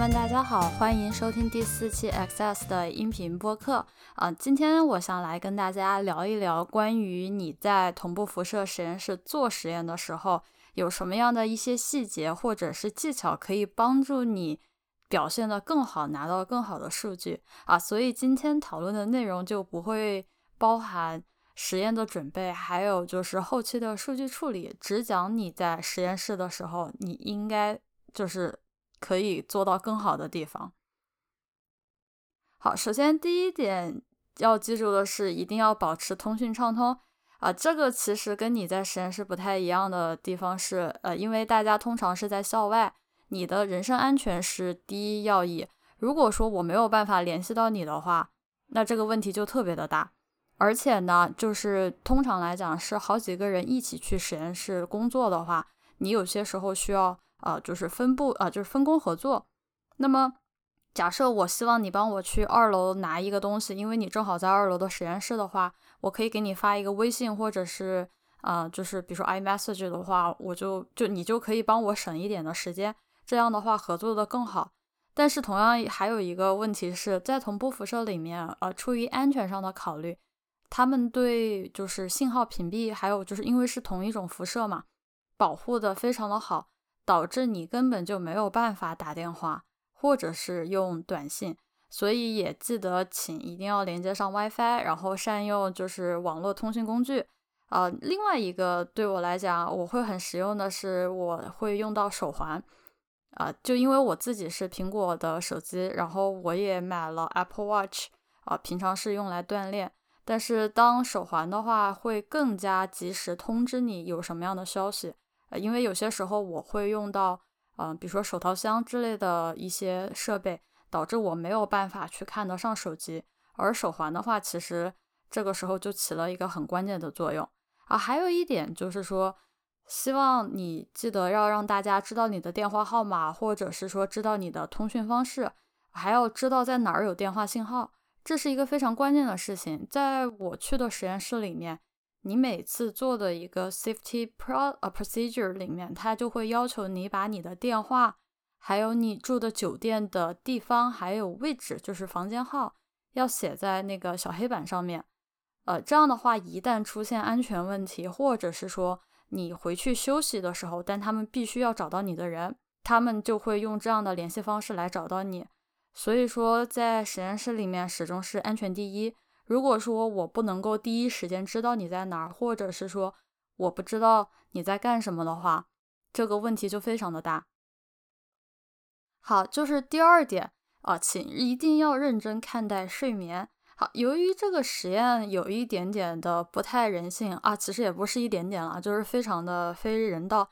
们，大家好，欢迎收听第四期 Access 的音频播客啊。今天我想来跟大家聊一聊关于你在同步辐射实验室做实验的时候，有什么样的一些细节或者是技巧可以帮助你表现得更好，拿到更好的数据啊。所以今天讨论的内容就不会包含实验的准备，还有就是后期的数据处理，只讲你在实验室的时候，你应该就是。可以做到更好的地方。好，首先第一点要记住的是，一定要保持通讯畅通啊。这个其实跟你在实验室不太一样的地方是，呃，因为大家通常是在校外，你的人身安全是第一要义。如果说我没有办法联系到你的话，那这个问题就特别的大。而且呢，就是通常来讲是好几个人一起去实验室工作的话，你有些时候需要。啊，就是分布啊，就是分工合作。那么，假设我希望你帮我去二楼拿一个东西，因为你正好在二楼的实验室的话，我可以给你发一个微信，或者是啊，就是比如说 iMessage 的话，我就就你就可以帮我省一点的时间，这样的话合作的更好。但是同样还有一个问题是在同步辐射里面，呃，出于安全上的考虑，他们对就是信号屏蔽，还有就是因为是同一种辐射嘛，保护的非常的好。导致你根本就没有办法打电话，或者是用短信，所以也记得请一定要连接上 WiFi，然后善用就是网络通讯工具。啊，另外一个对我来讲我会很实用的是，我会用到手环。啊，就因为我自己是苹果的手机，然后我也买了 Apple Watch，啊，平常是用来锻炼。但是当手环的话，会更加及时通知你有什么样的消息。呃，因为有些时候我会用到，嗯，比如说手套箱之类的一些设备，导致我没有办法去看得上手机。而手环的话，其实这个时候就起了一个很关键的作用啊。还有一点就是说，希望你记得要让大家知道你的电话号码，或者是说知道你的通讯方式，还要知道在哪儿有电话信号，这是一个非常关键的事情。在我去的实验室里面。你每次做的一个 safety pro 呃 procedure 里面，它就会要求你把你的电话，还有你住的酒店的地方，还有位置，就是房间号，要写在那个小黑板上面。呃，这样的话，一旦出现安全问题，或者是说你回去休息的时候，但他们必须要找到你的人，他们就会用这样的联系方式来找到你。所以说，在实验室里面，始终是安全第一。如果说我不能够第一时间知道你在哪儿，或者是说我不知道你在干什么的话，这个问题就非常的大。好，就是第二点啊，请一定要认真看待睡眠。好，由于这个实验有一点点的不太人性啊，其实也不是一点点了，就是非常的非人道。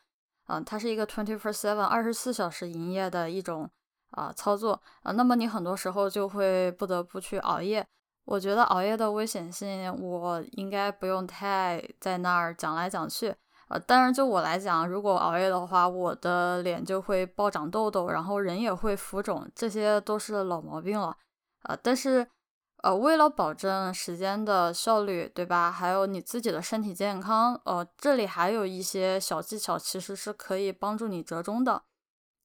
嗯，它是一个 twenty four seven 二十四小时营业的一种啊操作啊，那么你很多时候就会不得不去熬夜。我觉得熬夜的危险性，我应该不用太在那儿讲来讲去。呃，当然就我来讲，如果熬夜的话，我的脸就会爆长痘痘，然后人也会浮肿，这些都是老毛病了。呃，但是，呃，为了保证时间的效率，对吧？还有你自己的身体健康，呃，这里还有一些小技巧，其实是可以帮助你折中的。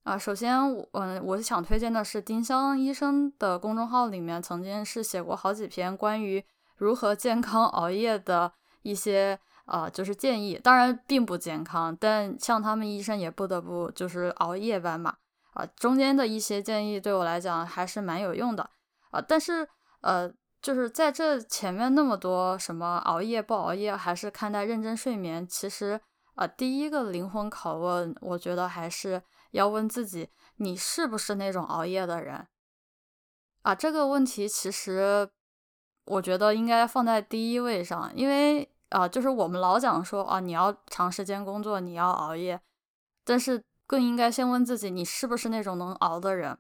啊，首先我，嗯，我想推荐的是丁香医生的公众号，里面曾经是写过好几篇关于如何健康熬夜的一些，呃，就是建议。当然并不健康，但像他们医生也不得不就是熬夜班嘛。啊，中间的一些建议对我来讲还是蛮有用的。啊，但是，呃，就是在这前面那么多什么熬夜不熬夜，还是看待认真睡眠，其实，啊，第一个灵魂拷问，我觉得还是。要问自己，你是不是那种熬夜的人啊？这个问题其实我觉得应该放在第一位上，因为啊，就是我们老讲说啊，你要长时间工作，你要熬夜，但是更应该先问自己，你是不是那种能熬的人？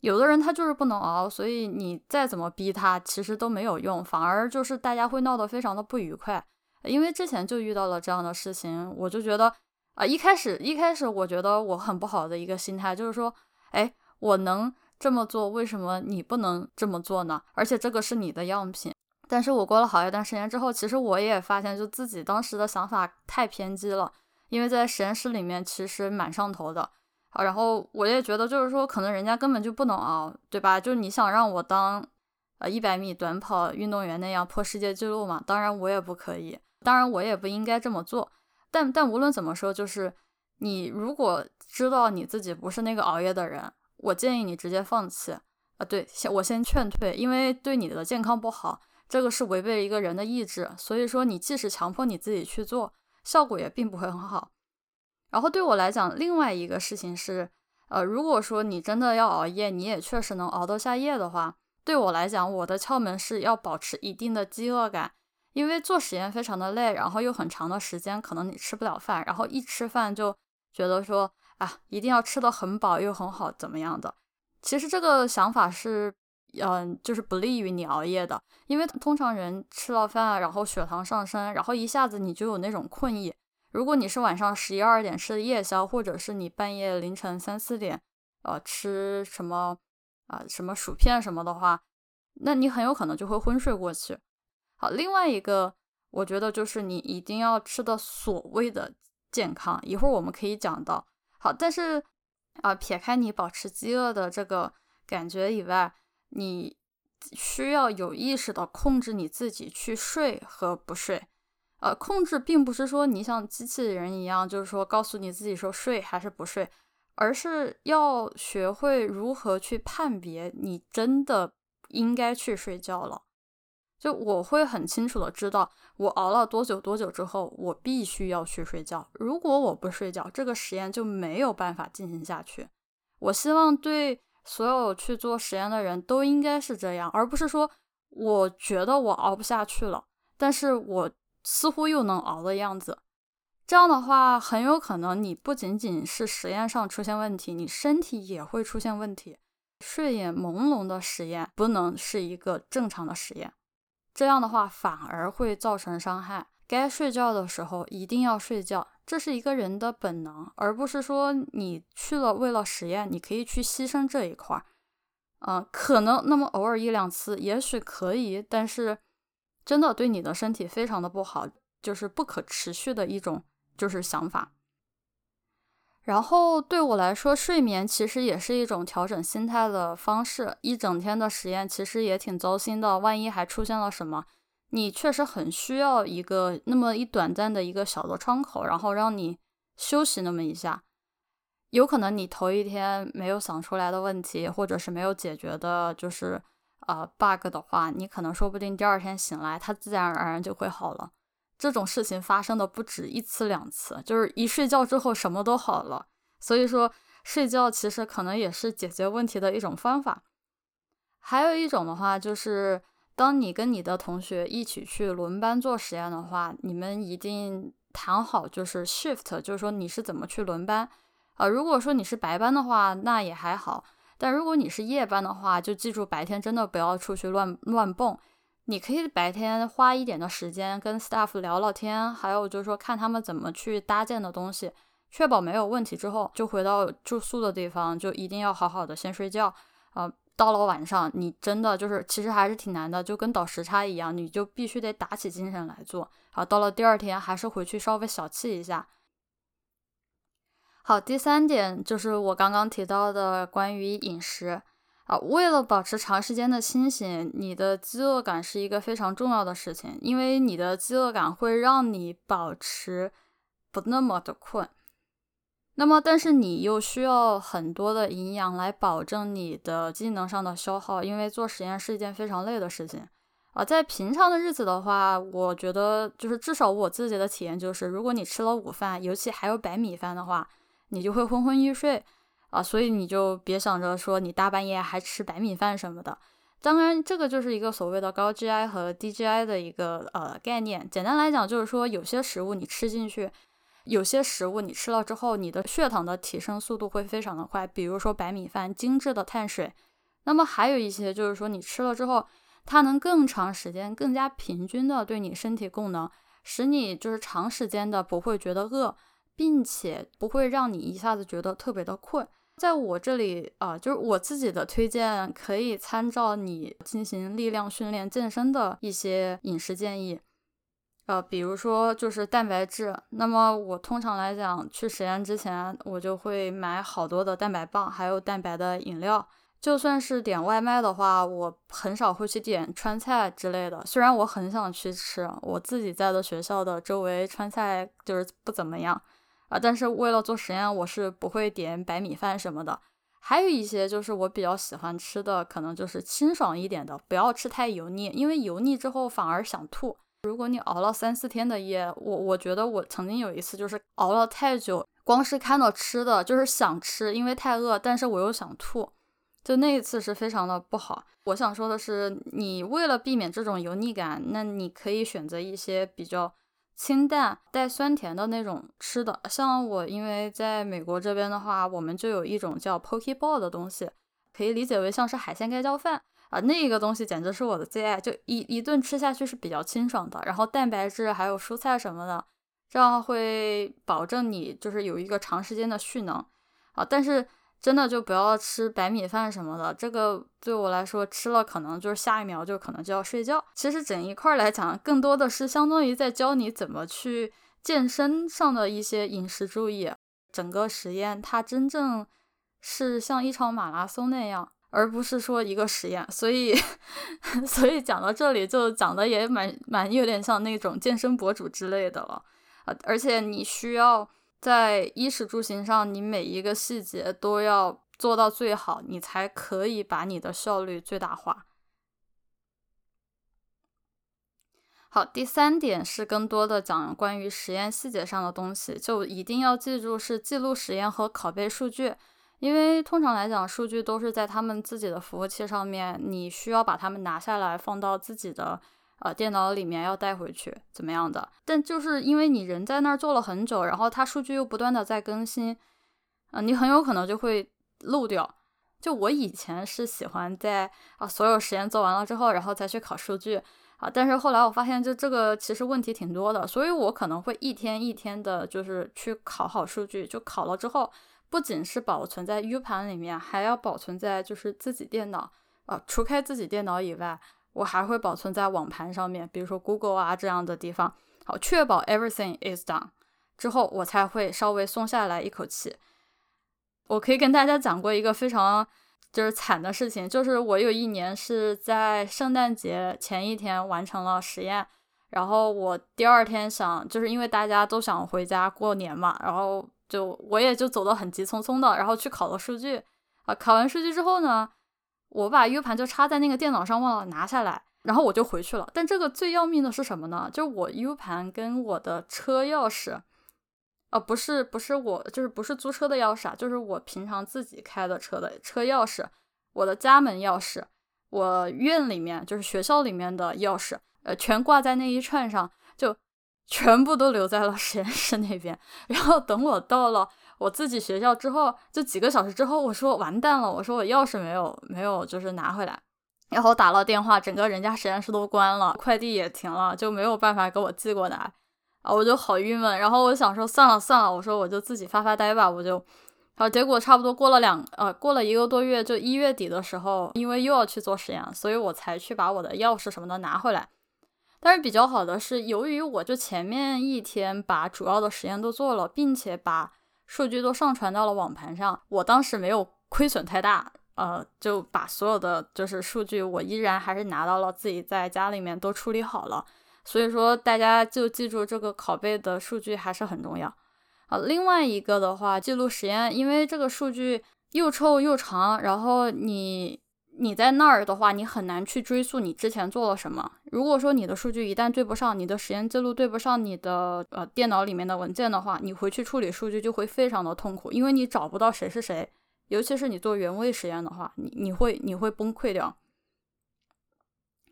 有的人他就是不能熬，所以你再怎么逼他，其实都没有用，反而就是大家会闹得非常的不愉快。因为之前就遇到了这样的事情，我就觉得。啊，一开始一开始，我觉得我很不好的一个心态就是说，哎，我能这么做，为什么你不能这么做呢？而且这个是你的样品。但是我过了好一段时间之后，其实我也发现，就自己当时的想法太偏激了。因为在实验室里面，其实蛮上头的啊，然后我也觉得就是说，可能人家根本就不能熬，对吧？就是你想让我当呃一百米短跑运动员那样破世界纪录嘛？当然我也不可以，当然我也不应该这么做。但但无论怎么说，就是你如果知道你自己不是那个熬夜的人，我建议你直接放弃啊。对，先我先劝退，因为对你的健康不好，这个是违背一个人的意志。所以说，你即使强迫你自己去做，效果也并不会很好。然后对我来讲，另外一个事情是，呃，如果说你真的要熬夜，你也确实能熬得下夜的话，对我来讲，我的窍门是要保持一定的饥饿感，因为做实验非常的累，然后又很长的时间，可能你吃不了饭，然后一吃饭就觉得说啊，一定要吃的很饱又很好，怎么样的？其实这个想法是，嗯，就是不利于你熬夜的，因为通常人吃了饭，然后血糖上升，然后一下子你就有那种困意。如果你是晚上十一二点吃的夜宵，或者是你半夜凌晨三四点，呃，吃什么啊什么薯片什么的话，那你很有可能就会昏睡过去。好，另外一个我觉得就是你一定要吃的所谓的健康，一会儿我们可以讲到。好，但是啊，撇开你保持饥饿的这个感觉以外，你需要有意识的控制你自己去睡和不睡。呃，控制并不是说你像机器人一样，就是说告诉你自己说睡还是不睡，而是要学会如何去判别你真的应该去睡觉了。就我会很清楚的知道，我熬了多久多久之后，我必须要去睡觉。如果我不睡觉，这个实验就没有办法进行下去。我希望对所有去做实验的人都应该是这样，而不是说我觉得我熬不下去了，但是我。似乎又能熬的样子，这样的话，很有可能你不仅仅是实验上出现问题，你身体也会出现问题。睡眼朦胧的实验不能是一个正常的实验，这样的话反而会造成伤害。该睡觉的时候一定要睡觉，这是一个人的本能，而不是说你去了为了实验，你可以去牺牲这一块儿。嗯，可能那么偶尔一两次也许可以，但是。真的对你的身体非常的不好，就是不可持续的一种就是想法。然后对我来说，睡眠其实也是一种调整心态的方式。一整天的实验其实也挺糟心的，万一还出现了什么，你确实很需要一个那么一短暂的一个小的窗口，然后让你休息那么一下。有可能你头一天没有想出来的问题，或者是没有解决的，就是。呃，bug 的话，你可能说不定第二天醒来，它自然而然就会好了。这种事情发生的不止一次两次，就是一睡觉之后什么都好了。所以说，睡觉其实可能也是解决问题的一种方法。还有一种的话，就是当你跟你的同学一起去轮班做实验的话，你们一定谈好就是 shift，就是说你是怎么去轮班啊。如果说你是白班的话，那也还好。但如果你是夜班的话，就记住白天真的不要出去乱乱蹦。你可以白天花一点的时间跟 staff 聊聊天，还有就是说看他们怎么去搭建的东西，确保没有问题之后，就回到住宿的地方，就一定要好好的先睡觉啊。到了晚上，你真的就是其实还是挺难的，就跟倒时差一样，你就必须得打起精神来做。好，到了第二天还是回去稍微小憩一下。好，第三点就是我刚刚提到的关于饮食啊。为了保持长时间的清醒，你的饥饿感是一个非常重要的事情，因为你的饥饿感会让你保持不那么的困。那么，但是你又需要很多的营养来保证你的机能上的消耗，因为做实验是一件非常累的事情啊。在平常的日子的话，我觉得就是至少我自己的体验就是，如果你吃了午饭，尤其还有白米饭的话。你就会昏昏欲睡啊，所以你就别想着说你大半夜还吃白米饭什么的。当然，这个就是一个所谓的高 GI 和低 GI 的一个呃概念。简单来讲，就是说有些食物你吃进去，有些食物你吃了之后，你的血糖的提升速度会非常的快。比如说白米饭，精致的碳水。那么还有一些就是说你吃了之后，它能更长时间、更加平均的对你身体供能，使你就是长时间的不会觉得饿。并且不会让你一下子觉得特别的困。在我这里啊，就是我自己的推荐，可以参照你进行力量训练、健身的一些饮食建议。呃，比如说就是蛋白质，那么我通常来讲去实验之前，我就会买好多的蛋白棒，还有蛋白的饮料。就算是点外卖的话，我很少会去点川菜之类的。虽然我很想去吃，我自己在的学校的周围川菜就是不怎么样啊，但是为了做实验，我是不会点白米饭什么的。还有一些就是我比较喜欢吃的，可能就是清爽一点的，不要吃太油腻，因为油腻之后反而想吐。如果你熬了三四天的夜，我我觉得我曾经有一次就是熬了太久，光是看到吃的就是想吃，因为太饿，但是我又想吐。就那一次是非常的不好。我想说的是，你为了避免这种油腻感，那你可以选择一些比较清淡、带酸甜的那种吃的。像我，因为在美国这边的话，我们就有一种叫 poke ball 的东西，可以理解为像是海鲜盖浇饭啊。那个东西简直是我的最爱，就一一顿吃下去是比较清爽的，然后蛋白质还有蔬菜什么的，这样会保证你就是有一个长时间的蓄能啊。但是。真的就不要吃白米饭什么的，这个对我来说吃了可能就是下一秒就可能就要睡觉。其实整一块来讲，更多的是相当于在教你怎么去健身上的一些饮食注意。整个实验它真正是像一场马拉松那样，而不是说一个实验。所以，所以讲到这里就讲的也蛮蛮有点像那种健身博主之类的了啊，而且你需要。在衣食住行上，你每一个细节都要做到最好，你才可以把你的效率最大化。好，第三点是更多的讲关于实验细节上的东西，就一定要记住是记录实验和拷贝数据，因为通常来讲，数据都是在他们自己的服务器上面，你需要把它们拿下来放到自己的。呃，电脑里面要带回去怎么样的？但就是因为你人在那儿做了很久，然后它数据又不断的在更新，啊，你很有可能就会漏掉。就我以前是喜欢在啊所有实验做完了之后，然后再去考数据啊，但是后来我发现就这个其实问题挺多的，所以我可能会一天一天的，就是去考好数据。就考了之后，不仅是保存在 U 盘里面，还要保存在就是自己电脑啊，除开自己电脑以外。我还会保存在网盘上面，比如说 Google 啊这样的地方，好，确保 everything is done 之后，我才会稍微松下来一口气。我可以跟大家讲过一个非常就是惨的事情，就是我有一年是在圣诞节前一天完成了实验，然后我第二天想，就是因为大家都想回家过年嘛，然后就我也就走得很急匆匆的，然后去考了数据啊，考完数据之后呢。我把 U 盘就插在那个电脑上，忘了拿下来，然后我就回去了。但这个最要命的是什么呢？就是我 U 盘跟我的车钥匙，啊，不是不是我，就是不是租车的钥匙啊，就是我平常自己开的车的车钥匙，我的家门钥匙，我院里面就是学校里面的钥匙，呃，全挂在那一串上，就全部都留在了实验室那边。然后等我到了。我自己学校之后，就几个小时之后，我说完蛋了，我说我钥匙没有没有，就是拿回来，然后打了电话，整个人家实验室都关了，快递也停了，就没有办法给我寄过来啊，我就好郁闷。然后我想说算了算了，我说我就自己发发呆吧，我就，好，结果差不多过了两呃过了一个多月，就一月底的时候，因为又要去做实验，所以我才去把我的钥匙什么的拿回来。但是比较好的是，由于我就前面一天把主要的实验都做了，并且把数据都上传到了网盘上，我当时没有亏损太大，呃，就把所有的就是数据，我依然还是拿到了自己在家里面都处理好了。所以说，大家就记住这个拷贝的数据还是很重要啊。另外一个的话，记录实验，因为这个数据又臭又长，然后你。你在那儿的话，你很难去追溯你之前做了什么。如果说你的数据一旦对不上，你的实验记录对不上你的呃电脑里面的文件的话，你回去处理数据就会非常的痛苦，因为你找不到谁是谁。尤其是你做原位实验的话，你你会你会崩溃掉。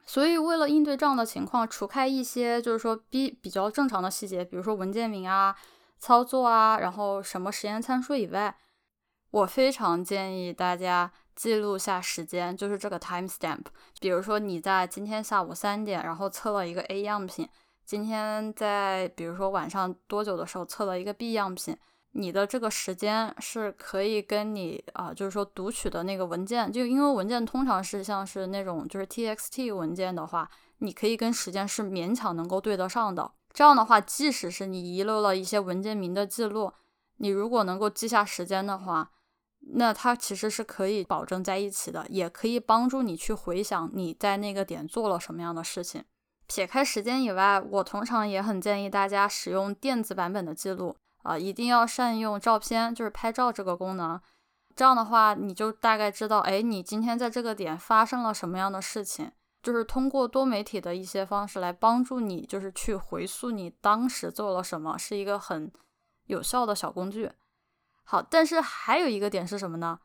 所以为了应对这样的情况，除开一些就是说比比较正常的细节，比如说文件名啊、操作啊，然后什么实验参数以外，我非常建议大家。记录下时间，就是这个 time stamp。比如说你在今天下午三点，然后测了一个 A 样品，今天在比如说晚上多久的时候测了一个 B 样品，你的这个时间是可以跟你啊，就是说读取的那个文件，就因为文件通常是像是那种就是 TXT 文件的话，你可以跟时间是勉强能够对得上的。这样的话，即使是你遗漏了一些文件名的记录，你如果能够记下时间的话，那它其实是可以保证在一起的，也可以帮助你去回想你在那个点做了什么样的事情。撇开时间以外，我通常也很建议大家使用电子版本的记录啊，一定要善用照片，就是拍照这个功能。这样的话，你就大概知道，哎，你今天在这个点发生了什么样的事情，就是通过多媒体的一些方式来帮助你，就是去回溯你当时做了什么，是一个很有效的小工具。好，但是还有一个点是什么呢？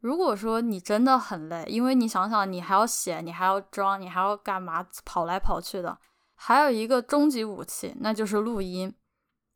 如果说你真的很累，因为你想想，你还要写，你还要装，你还要干嘛，跑来跑去的。还有一个终极武器，那就是录音。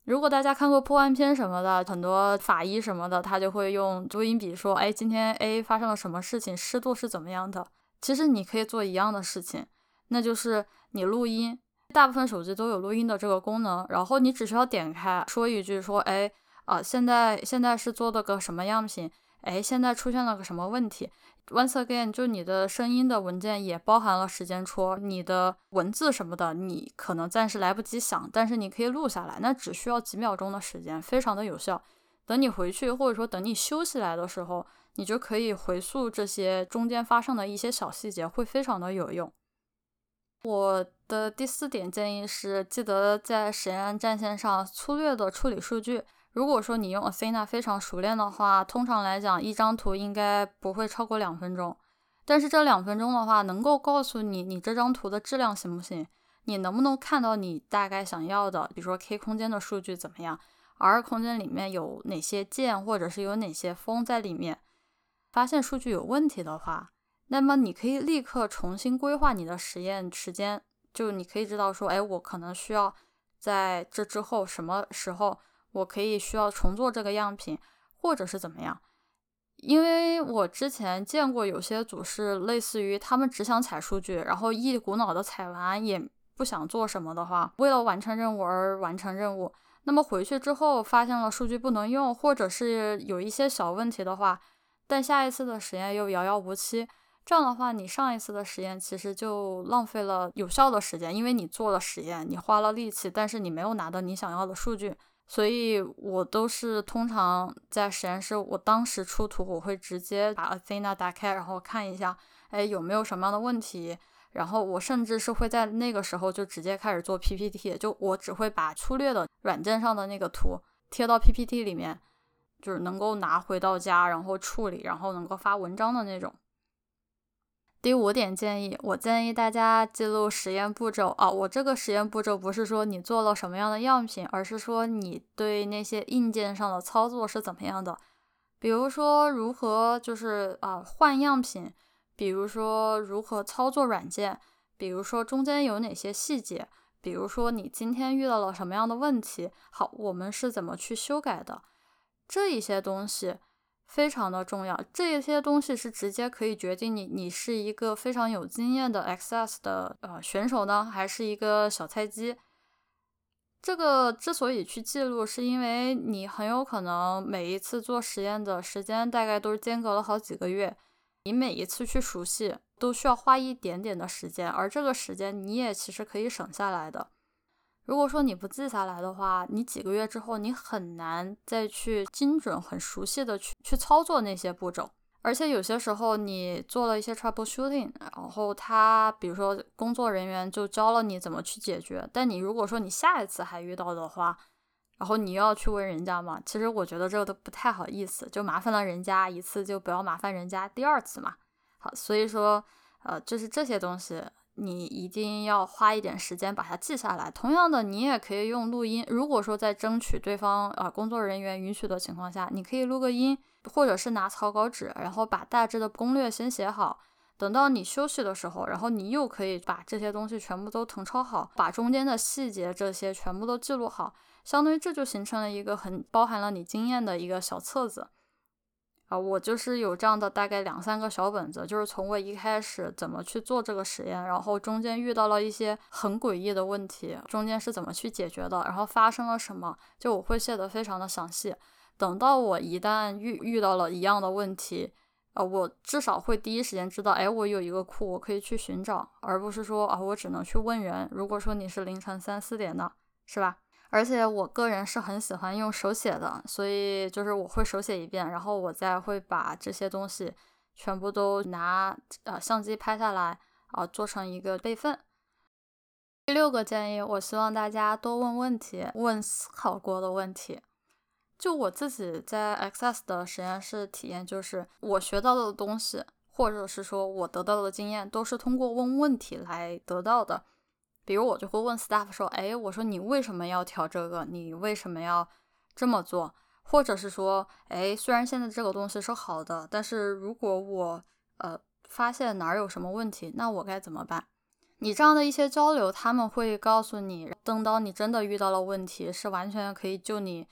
如果大家看过破案片什么的，很多法医什么的，他就会用录音笔说：“哎，今天 A 发生了什么事情，湿度是怎么样的？”其实你可以做一样的事情，那就是你录音。大部分手机都有录音的这个功能，然后你只需要点开，说一句说：“哎。”啊，现在现在是做的个什么样品？哎，现在出现了个什么问题？Once again，就你的声音的文件也包含了时间戳，你的文字什么的，你可能暂时来不及想，但是你可以录下来，那只需要几秒钟的时间，非常的有效。等你回去，或者说等你休息来的时候，你就可以回溯这些中间发生的一些小细节，会非常的有用。我的第四点建议是，记得在实验战线上粗略的处理数据。如果说你用 Athena 非常熟练的话，通常来讲，一张图应该不会超过两分钟。但是这两分钟的话，能够告诉你你这张图的质量行不行，你能不能看到你大概想要的，比如说 K 空间的数据怎么样，R 空间里面有哪些键，或者是有哪些峰在里面。发现数据有问题的话，那么你可以立刻重新规划你的实验时间，就你可以知道说，哎，我可能需要在这之后什么时候。我可以需要重做这个样品，或者是怎么样？因为我之前见过有些组是类似于他们只想采数据，然后一股脑的采完，也不想做什么的话，为了完成任务而完成任务。那么回去之后发现了数据不能用，或者是有一些小问题的话，但下一次的实验又遥遥无期。这样的话，你上一次的实验其实就浪费了有效的时间，因为你做了实验，你花了力气，但是你没有拿到你想要的数据。所以我都是通常在实验室，我当时出图，我会直接把 Athena 打开，然后看一下，哎，有没有什么样的问题。然后我甚至是会在那个时候就直接开始做 PPT，就我只会把粗略的软件上的那个图贴到 PPT 里面，就是能够拿回到家，然后处理，然后能够发文章的那种。第五点建议，我建议大家记录实验步骤啊。我这个实验步骤不是说你做了什么样的样品，而是说你对那些硬件上的操作是怎么样的。比如说如何就是啊换样品，比如说如何操作软件，比如说中间有哪些细节，比如说你今天遇到了什么样的问题，好，我们是怎么去修改的，这一些东西。非常的重要，这些东西是直接可以决定你，你是一个非常有经验的 Access 的呃选手呢，还是一个小菜鸡。这个之所以去记录，是因为你很有可能每一次做实验的时间大概都是间隔了好几个月，你每一次去熟悉都需要花一点点的时间，而这个时间你也其实可以省下来的。如果说你不记下来的话，你几个月之后你很难再去精准、很熟悉的去去操作那些步骤。而且有些时候你做了一些 troubleshooting，然后他比如说工作人员就教了你怎么去解决，但你如果说你下一次还遇到的话，然后你又要去问人家嘛，其实我觉得这个都不太好意思，就麻烦了人家一次，就不要麻烦人家第二次嘛。好，所以说，呃，就是这些东西。你一定要花一点时间把它记下来。同样的，你也可以用录音。如果说在争取对方啊工作人员允许的情况下，你可以录个音，或者是拿草稿纸，然后把大致的攻略先写好。等到你休息的时候，然后你又可以把这些东西全部都誊抄好，把中间的细节这些全部都记录好。相当于这就形成了一个很包含了你经验的一个小册子。啊，我就是有这样的大概两三个小本子，就是从我一开始怎么去做这个实验，然后中间遇到了一些很诡异的问题，中间是怎么去解决的，然后发生了什么，就我会写的非常的详细。等到我一旦遇遇到了一样的问题，呃，我至少会第一时间知道，哎，我有一个库，我可以去寻找，而不是说啊，我只能去问人。如果说你是凌晨三四点的。是吧？而且我个人是很喜欢用手写的，所以就是我会手写一遍，然后我再会把这些东西全部都拿呃相机拍下来啊，做成一个备份。第六个建议，我希望大家多问问题，问思考过的问题。就我自己在 Access 的实验室体验，就是我学到的东西，或者是说我得到的经验，都是通过问问题来得到的。比如我就会问 staff 说：“哎，我说你为什么要调这个？你为什么要这么做？或者是说，哎，虽然现在这个东西是好的，但是如果我呃发现哪儿有什么问题，那我该怎么办？”你这样的一些交流，他们会告诉你，等到你真的遇到了问题，是完全可以救你。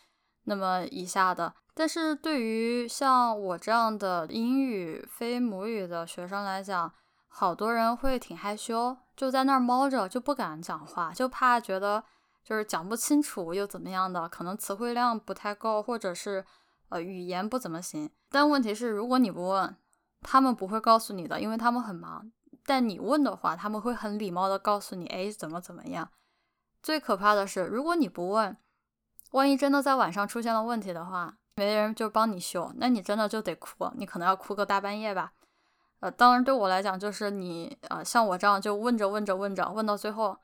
那么一下的，但是对于像我这样的英语非母语的学生来讲，好多人会挺害羞，就在那儿猫着，就不敢讲话，就怕觉得就是讲不清楚又怎么样的，可能词汇量不太够，或者是呃语言不怎么行。但问题是，如果你不问，他们不会告诉你的，因为他们很忙。但你问的话，他们会很礼貌的告诉你，哎，怎么怎么样。最可怕的是，如果你不问。万一真的在晚上出现了问题的话，没人就帮你修，那你真的就得哭，你可能要哭个大半夜吧。呃，当然对我来讲，就是你呃像我这样就问着问着问着，问到最后，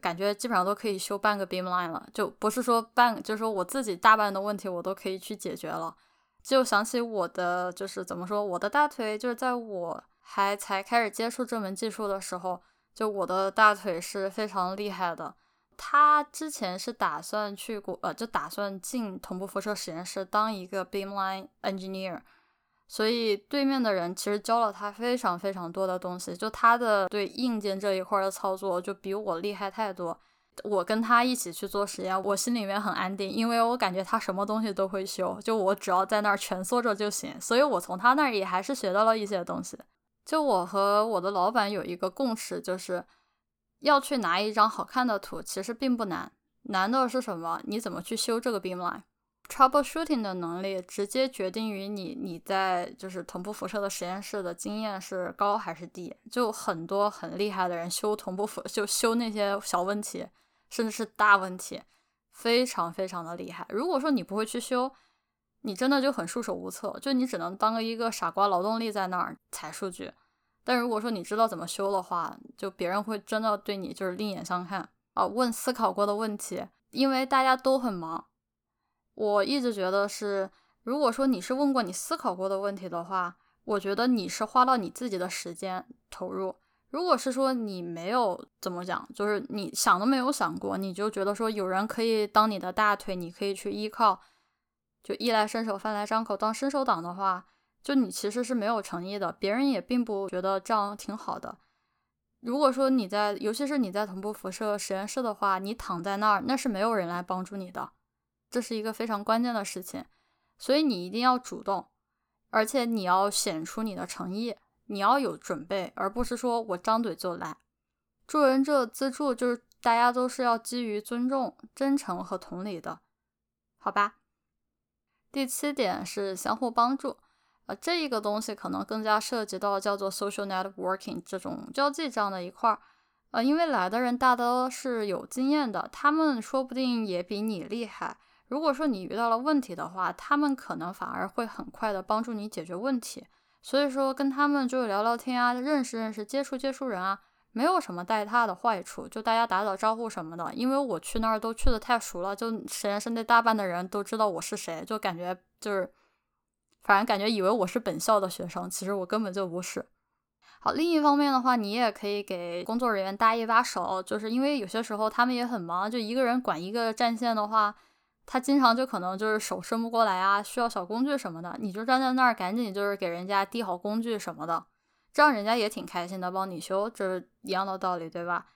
感觉基本上都可以修半个 beamline 了，就不是说半，就是说我自己大半的问题我都可以去解决了。就想起我的就是怎么说，我的大腿就是在我还才开始接触这门技术的时候，就我的大腿是非常厉害的。他之前是打算去国，呃，就打算进同步辐射实验室当一个 beamline engineer，所以对面的人其实教了他非常非常多的东西，就他的对硬件这一块的操作就比我厉害太多。我跟他一起去做实验，我心里面很安定，因为我感觉他什么东西都会修，就我只要在那儿蜷缩着就行。所以我从他那儿也还是学到了一些东西。就我和我的老板有一个共识，就是。要去拿一张好看的图，其实并不难，难的是什么？你怎么去修这个 Troubleshooting 的能力直接决定于你你在就是同步辐射的实验室的经验是高还是低。就很多很厉害的人修同步辐就修那些小问题，甚至是大问题，非常非常的厉害。如果说你不会去修，你真的就很束手无策，就你只能当个一个傻瓜劳动力在那儿采数据。但如果说你知道怎么修的话，就别人会真的对你就是另眼相看啊。问思考过的问题，因为大家都很忙。我一直觉得是，如果说你是问过你思考过的问题的话，我觉得你是花到你自己的时间投入。如果是说你没有怎么讲，就是你想都没有想过，你就觉得说有人可以当你的大腿，你可以去依靠，就衣来伸手饭来张口当伸手党的话。就你其实是没有诚意的，别人也并不觉得这样挺好的。如果说你在，尤其是你在同步辐射实验室的话，你躺在那儿，那是没有人来帮助你的，这是一个非常关键的事情。所以你一定要主动，而且你要显出你的诚意，你要有准备，而不是说我张嘴就来。助人者自助，就是大家都是要基于尊重、真诚和同理的，好吧？第七点是相互帮助。呃，这一个东西可能更加涉及到叫做 social networking 这种交际这样的一块儿。呃，因为来的人大多是有经验的，他们说不定也比你厉害。如果说你遇到了问题的话，他们可能反而会很快的帮助你解决问题。所以说，跟他们就聊聊天啊，认识认识，接触接触人啊，没有什么带他的坏处。就大家打打招呼什么的，因为我去那儿都去的太熟了，就实验室那大半的人都知道我是谁，就感觉就是。反正感觉以为我是本校的学生，其实我根本就不是。好，另一方面的话，你也可以给工作人员搭一把手，就是因为有些时候他们也很忙，就一个人管一个战线的话，他经常就可能就是手伸不过来啊，需要小工具什么的，你就站在那儿，赶紧就是给人家递好工具什么的，这样人家也挺开心的，帮你修，这是一样的道理，对吧？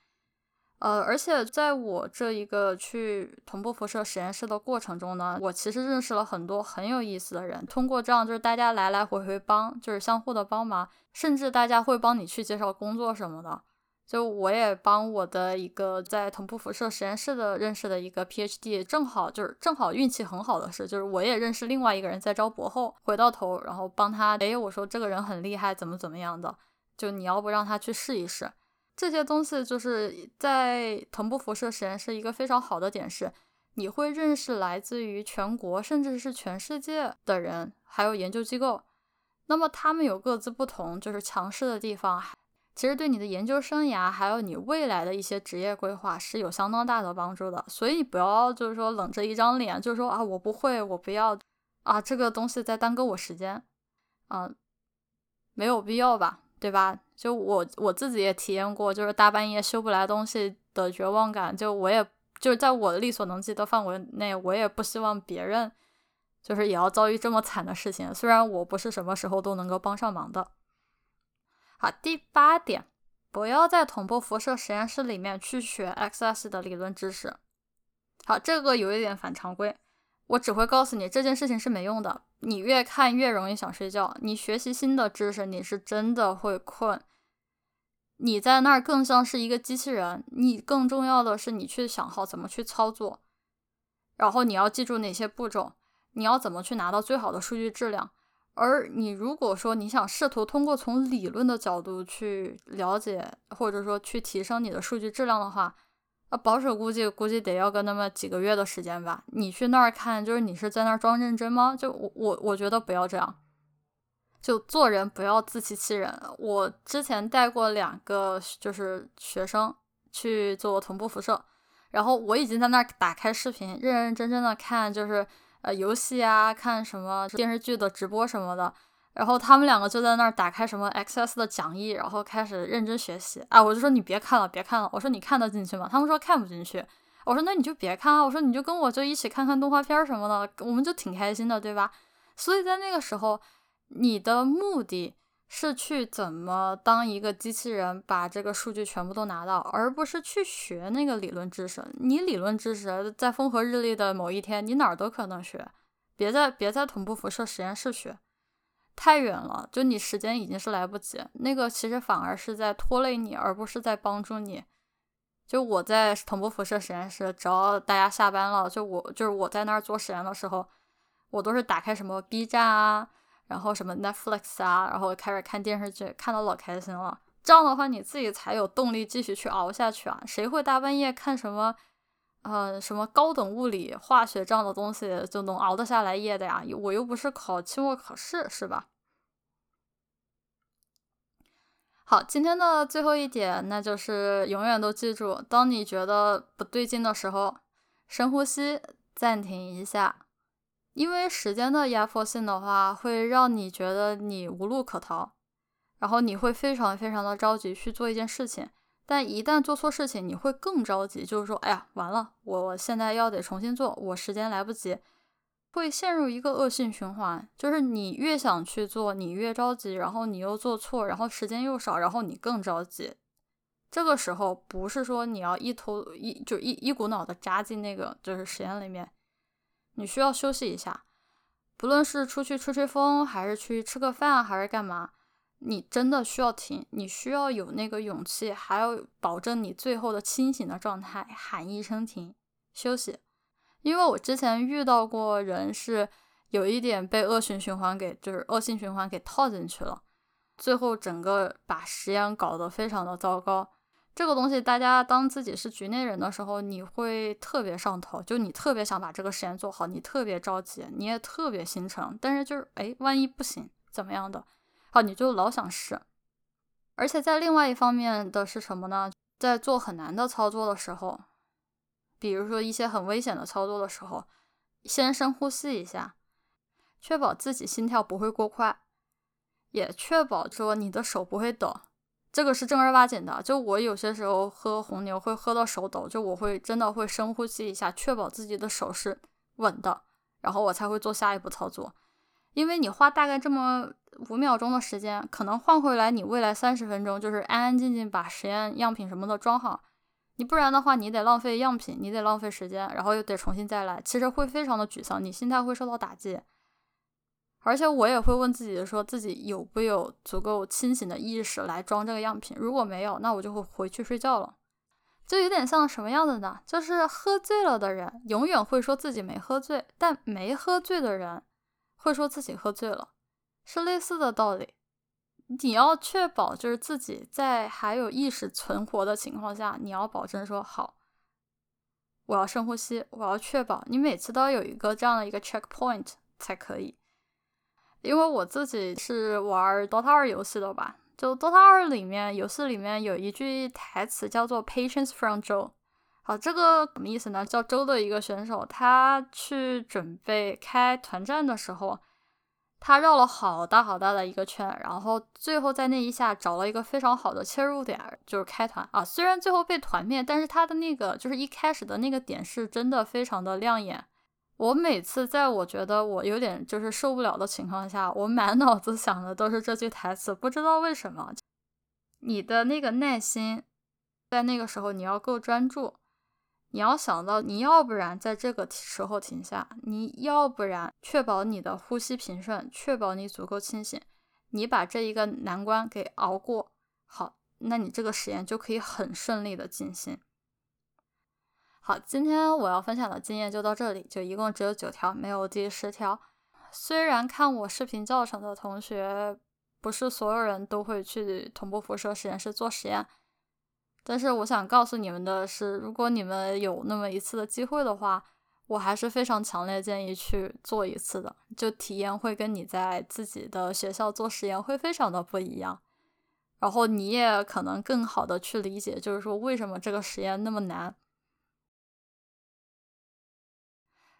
呃，而且在我这一个去同步辐射实验室的过程中呢，我其实认识了很多很有意思的人。通过这样，就是大家来来回回帮，就是相互的帮忙，甚至大家会帮你去介绍工作什么的。就我也帮我的一个在同步辐射实验室的认识的一个 PhD，正好就是正好运气很好的是，就是我也认识另外一个人在招博后，回到头然后帮他。哎，我说这个人很厉害，怎么怎么样的，就你要不让他去试一试。这些东西就是在同步辐射实验室一个非常好的点是，你会认识来自于全国甚至是全世界的人，还有研究机构。那么他们有各自不同就是强势的地方，其实对你的研究生涯还有你未来的一些职业规划是有相当大的帮助的。所以不要就是说冷着一张脸，就是说啊我不会，我不要啊这个东西在耽搁我时间，啊没有必要吧，对吧？就我我自己也体验过，就是大半夜修不来东西的绝望感。就我也就是在我力所能及的范围内，我也不希望别人就是也要遭遇这么惨的事情。虽然我不是什么时候都能够帮上忙的。好，第八点，不要在同步辐射实验室里面去学 XS 的理论知识。好，这个有一点反常规。我只会告诉你这件事情是没用的。你越看越容易想睡觉。你学习新的知识，你是真的会困。你在那儿更像是一个机器人。你更重要的是，你去想好怎么去操作，然后你要记住哪些步骤，你要怎么去拿到最好的数据质量。而你如果说你想试图通过从理论的角度去了解，或者说去提升你的数据质量的话，那，保守估计估计得要个那么几个月的时间吧。你去那儿看，就是你是在那儿装认真吗？就我我我觉得不要这样，就做人不要自欺欺人。我之前带过两个就是学生去做同步辐射，然后我已经在那儿打开视频，认认真真的看，就是呃游戏啊，看什么电视剧的直播什么的。然后他们两个就在那儿打开什么 XS 的讲义，然后开始认真学习。啊，我就说你别看了，别看了。我说你看得进去吗？他们说看不进去。我说那你就别看啊。我说你就跟我就一起看看动画片什么的，我们就挺开心的，对吧？所以在那个时候，你的目的是去怎么当一个机器人，把这个数据全部都拿到，而不是去学那个理论知识。你理论知识在风和日丽的某一天，你哪儿都可能学。别在别在同步辐射实验室学。太远了，就你时间已经是来不及，那个其实反而是在拖累你，而不是在帮助你。就我在同步辐射实验室，只要大家下班了，就我就是我在那儿做实验的时候，我都是打开什么 B 站啊，然后什么 Netflix 啊，然后开始看电视剧，看的老开心了。这样的话，你自己才有动力继续去熬下去啊！谁会大半夜看什么，呃，什么高等物理、化学这样的东西就能熬得下来夜的呀？我又不是考期末考试，是吧？好，今天的最后一点，那就是永远都记住，当你觉得不对劲的时候，深呼吸，暂停一下。因为时间的压迫性的话，会让你觉得你无路可逃，然后你会非常非常的着急去做一件事情。但一旦做错事情，你会更着急，就是说，哎呀，完了，我现在要得重新做，我时间来不及。会陷入一个恶性循环，就是你越想去做，你越着急，然后你又做错，然后时间又少，然后你更着急。这个时候不是说你要一头一就一一股脑的扎进那个就是实验里面，你需要休息一下，不论是出去吹吹风，还是去吃个饭，还是干嘛，你真的需要停，你需要有那个勇气，还要保证你最后的清醒的状态，喊一声停，休息。因为我之前遇到过人是有一点被恶性循环给，就是恶性循环给套进去了，最后整个把实验搞得非常的糟糕。这个东西大家当自己是局内人的时候，你会特别上头，就你特别想把这个实验做好，你特别着急，你也特别心诚，但是就是哎，万一不行怎么样的，好你就老想试。而且在另外一方面的是什么呢？在做很难的操作的时候。比如说一些很危险的操作的时候，先深呼吸一下，确保自己心跳不会过快，也确保说你的手不会抖，这个是正儿八经的。就我有些时候喝红牛会喝到手抖，就我会真的会深呼吸一下，确保自己的手是稳的，然后我才会做下一步操作。因为你花大概这么五秒钟的时间，可能换回来你未来三十分钟就是安安静静把实验样品什么的装好。你不然的话，你得浪费样品，你得浪费时间，然后又得重新再来，其实会非常的沮丧，你心态会受到打击。而且我也会问自己，说自己有不有足够清醒的意识来装这个样品。如果没有，那我就会回去睡觉了。就有点像什么样子呢？就是喝醉了的人永远会说自己没喝醉，但没喝醉的人会说自己喝醉了，是类似的道理。你要确保就是自己在还有意识存活的情况下，你要保证说好，我要深呼吸，我要确保你每次都要有一个这样的一个 checkpoint 才可以。因为我自己是玩 DOTA 二游戏的吧，就 DOTA 二里面游戏里面有一句台词叫做 “Patience from Joe”。好，这个什么意思呢？叫周的一个选手，他去准备开团战的时候。他绕了好大好大的一个圈，然后最后在那一下找了一个非常好的切入点，就是开团啊。虽然最后被团灭，但是他的那个就是一开始的那个点是真的非常的亮眼。我每次在我觉得我有点就是受不了的情况下，我满脑子想的都是这句台词，不知道为什么。你的那个耐心，在那个时候你要够专注。你要想到，你要不然在这个时候停下，你要不然确保你的呼吸平顺，确保你足够清醒，你把这一个难关给熬过，好，那你这个实验就可以很顺利的进行。好，今天我要分享的经验就到这里，就一共只有九条，没有第十条。虽然看我视频教程的同学，不是所有人都会去同步辐射实验室做实验。但是我想告诉你们的是，如果你们有那么一次的机会的话，我还是非常强烈建议去做一次的，就体验会跟你在自己的学校做实验会非常的不一样，然后你也可能更好的去理解，就是说为什么这个实验那么难。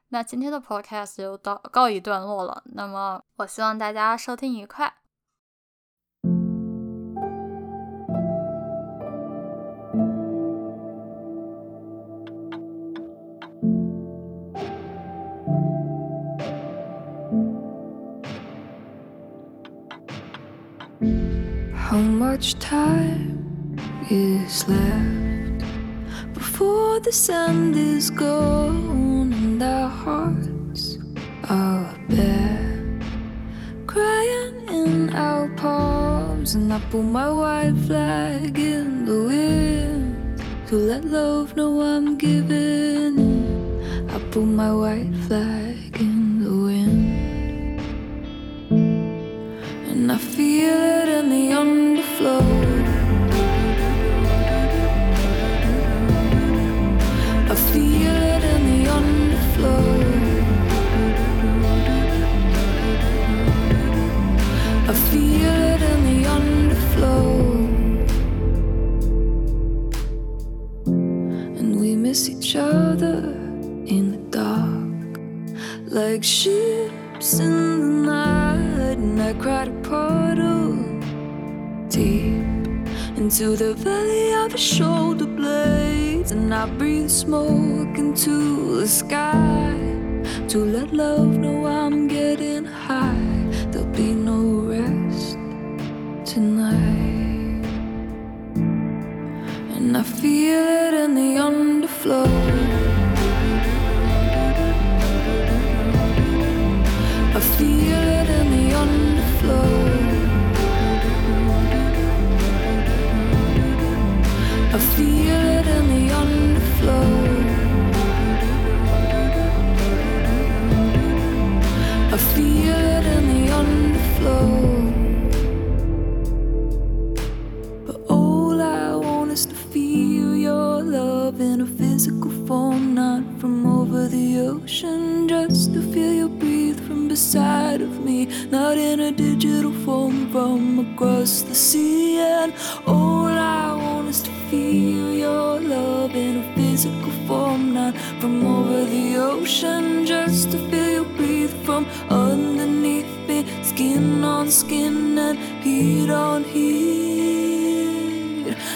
那今天的 podcast 就到告一段落了，那么我希望大家收听愉快。How much time is left before the sand is gone and our hearts are bare? Crying in our palms, and I pull my white flag in the wind to let love know I'm giving in. I pull my white flag in the wind. And I feel it like ships in the night. And I cried a puddle deep into the valley of your shoulder blades. And I breathe smoke into the sky to let love know I'm getting not in a digital form from across the sea. And all I want is to feel your love in a physical form, not from over the ocean, just to feel you breathe from underneath me, skin on skin and heat on heat.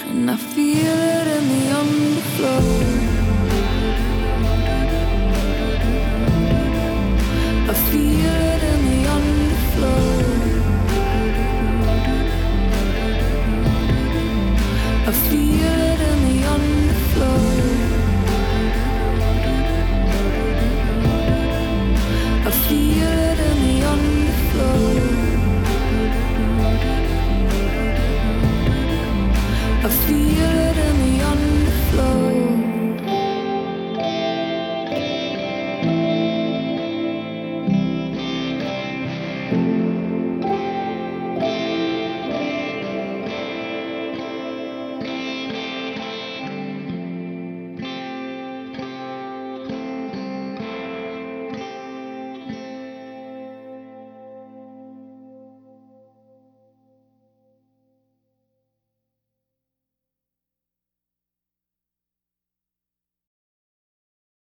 And I feel it in the underflow.